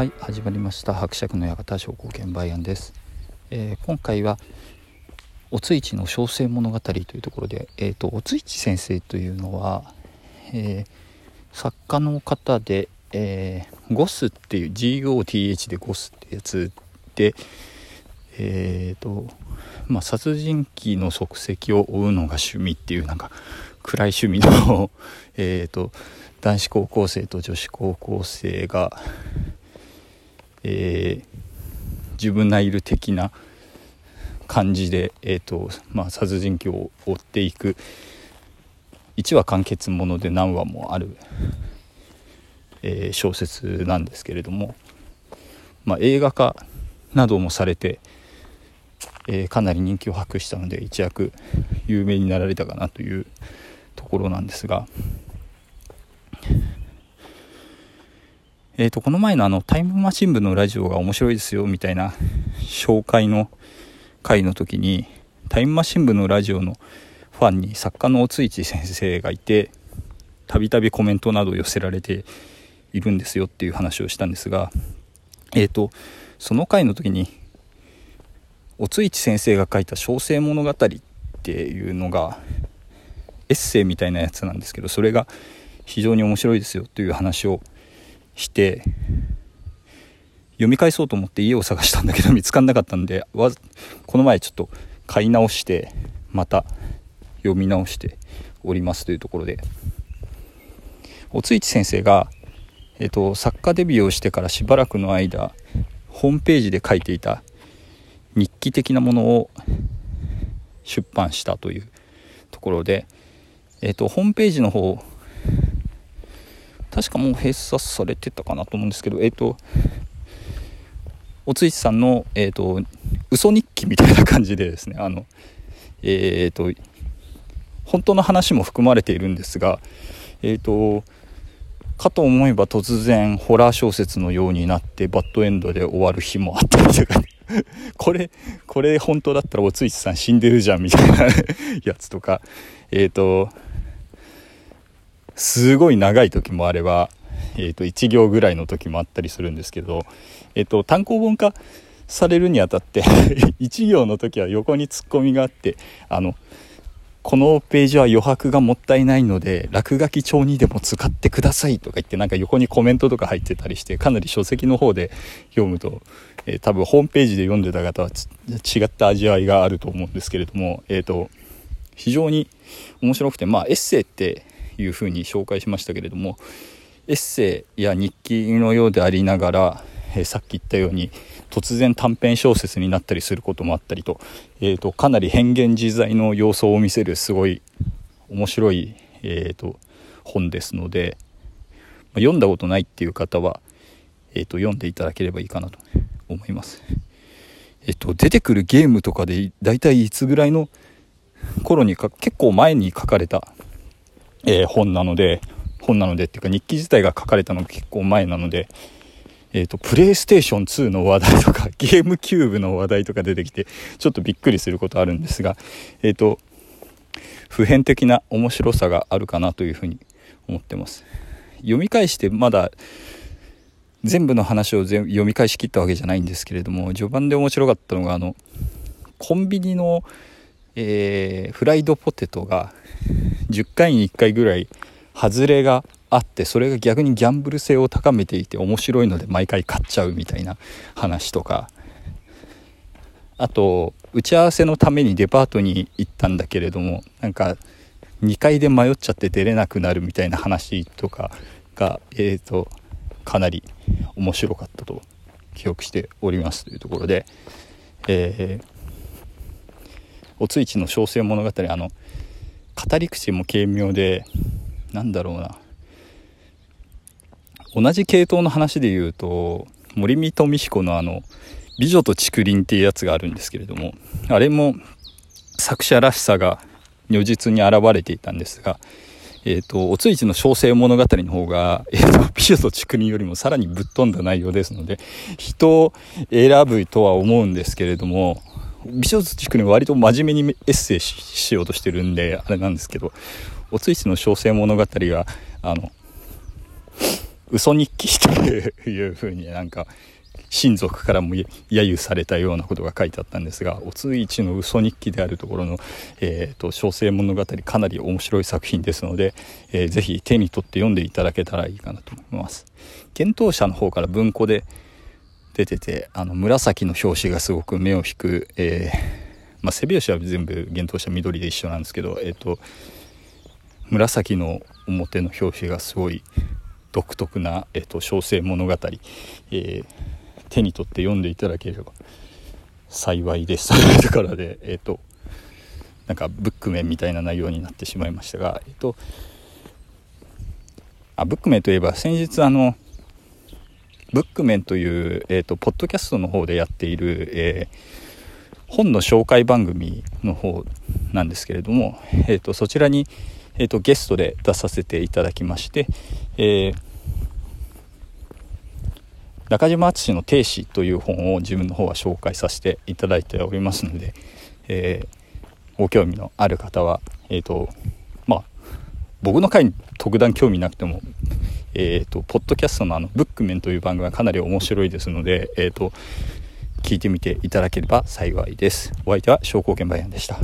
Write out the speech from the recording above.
はい始まりました。伯爵の館証拠現売案です、えー、今回はおついちの小生物語というところで、えーと、おついち先生というのは、えー、作家の方で、え、ゴスっていう GOTH でゴスってやつでえっ、ー、とまあ殺人鬼の足跡を追うのが趣味っていうなんか暗い趣味の えと男子高校生と女子高校生がえー、自分がいる的な感じで、えーとまあ、殺人鬼を追っていく。1話完結もので何話もある、えー、小説なんですけれども、まあ、映画化などもされて、えー、かなり人気を博したので一躍有名になられたかなというところなんですがえーと、この前のあのタイムマシン部のラジオが面白いですよみたいな紹介の回の時にタイムマシン部のラジオのファンに作家のおついち先生がいてたびたびコメントなど寄せられているんですよっていう話をしたんですがえっ、ー、とその回の時におついち先生が書いた小生物語っていうのがエッセイみたいなやつなんですけどそれが非常に面白いですよという話をして読み返そうと思って家を探したんだけど見つかんなかったんでわこの前ちょっと買い直してまた読み直しておりますというところで。おついち先生が、えーと、作家デビューをしてからしばらくの間ホームページで書いていた日記的なものを出版したというところで、えーとホームページの方確かもう閉鎖されてたかなと思うんですけどえっ、ー、とおついさんの、えーと、嘘日記みたいな感じでですねあのえっ、ー、と本当の話も含まれているんですがえっ、とかと思えば突然ホラー小説のようになってバッドエンドで終わる日もあったりとか、これこれ本当だったらおついさん死んでるじゃんみたいなやつとかえっ、とすごい長い時もあれば、えー、と1行ぐらいの時もあったりするんですけど、えー、と単行本化されるにあたって 1行の時は横にツッコミがあってあのこのページは余白がもったいないので落書き帳にでも使ってくださいとか言ってなんか横にコメントとか入ってたりしてかなり書籍の方で読むと、えー、多分ホームページで読んでた方は違った味わいがあると思うんですけれども、えーと非常に面白くてまあエッセイっていうふうに紹介しましたけれどもエッセイや日記のようでありながら、えー、さっき言ったように突然短編小説になったりすることもあったりと,、えーと、かなり変幻自在の様相を見せるすごい面白い、えーと、本ですので、まあ、読んだことないっていう方は、えーと、読んでいただければいいかなと思います。えっと、出てくるゲームとかで大体いつぐらいの頃にか結構前に書かれたえー、本なので、本なのでっていうか日記自体が書かれたのが結構前なので、えっ、ー、と、プレイステーション2の話題とか、ゲームキューブの話題とか出てきて、ちょっとびっくりすることあるんですが、えっ、ー、と、普遍的な面白さがあるかなというふうに思ってます。読み返してまだ全部の話を全読み返しきったわけじゃないんですけれども、序盤で面白かったのが、あの、コンビニの、えー、フライドポテトが10回に1回ぐらい外れがあってそれが逆にギャンブル性を高めていて面白いので毎回買っちゃうみたいな話とか。あと打ち合わせのためにデパートに行ったんだけれどもなんか2階で迷っちゃって出れなくなるみたいな話とかがえーとかなり面白かったと記憶しておりますというところで、えー、おついちの小生物語あの語り口も軽妙でなんだろうな。同じ系統の話で言うと森見富彦のあの「美女と竹林」っていうやつがあるんですけれどもあれも作者らしさが如実に現れていたんですが、えーと、おついちの小生物語の方が、えーと、美女と竹林よりもさらにぶっ飛んだ内容ですので人を選ぶとは思うんですけれども美少女地区に割と真面目にエッセイしようとしてるんであれなんですけどおついちの小生物語はあの嘘日記というふうになんか親族からも揶揄されたようなことが書いてあったんですがおついちの嘘日記であるところの、えーと、小生物語かなり面白い作品ですので、えー、ぜひ手に取って読んでいただけたらいいかなと思います。幻冬舎の方から文庫で出ててあの紫の表紙がすごく目を引く、えー、まあ、背表紙は全部幻冬舎緑で一緒なんですけどえっ、ー、と紫の表の表紙がすごい独特な、えーと、小生物語、えー手に取って読んでいただければ幸いです。だからでえっ、となんかブックメンみたいな内容になってしまいましたがえっ、とあブックメンといえば先日あのブックメンという、えーと、ポッドキャストの方でやっている、えー、本の紹介番組の方なんですけれども、えーと、そちらに、えーとゲストで出させていただきまして、え中島敦の「定子」という本を自分の方は紹介させていただいておりますので、え、ご興味のある方はえっ、とまあ僕の回に特段興味なくてもえっ、ー、とポッドキャストのあの「ブックメン」という番組はかなり面白いですのでえっ、と聞いてみていただければ幸いです。お相手は商工券バイアンでした。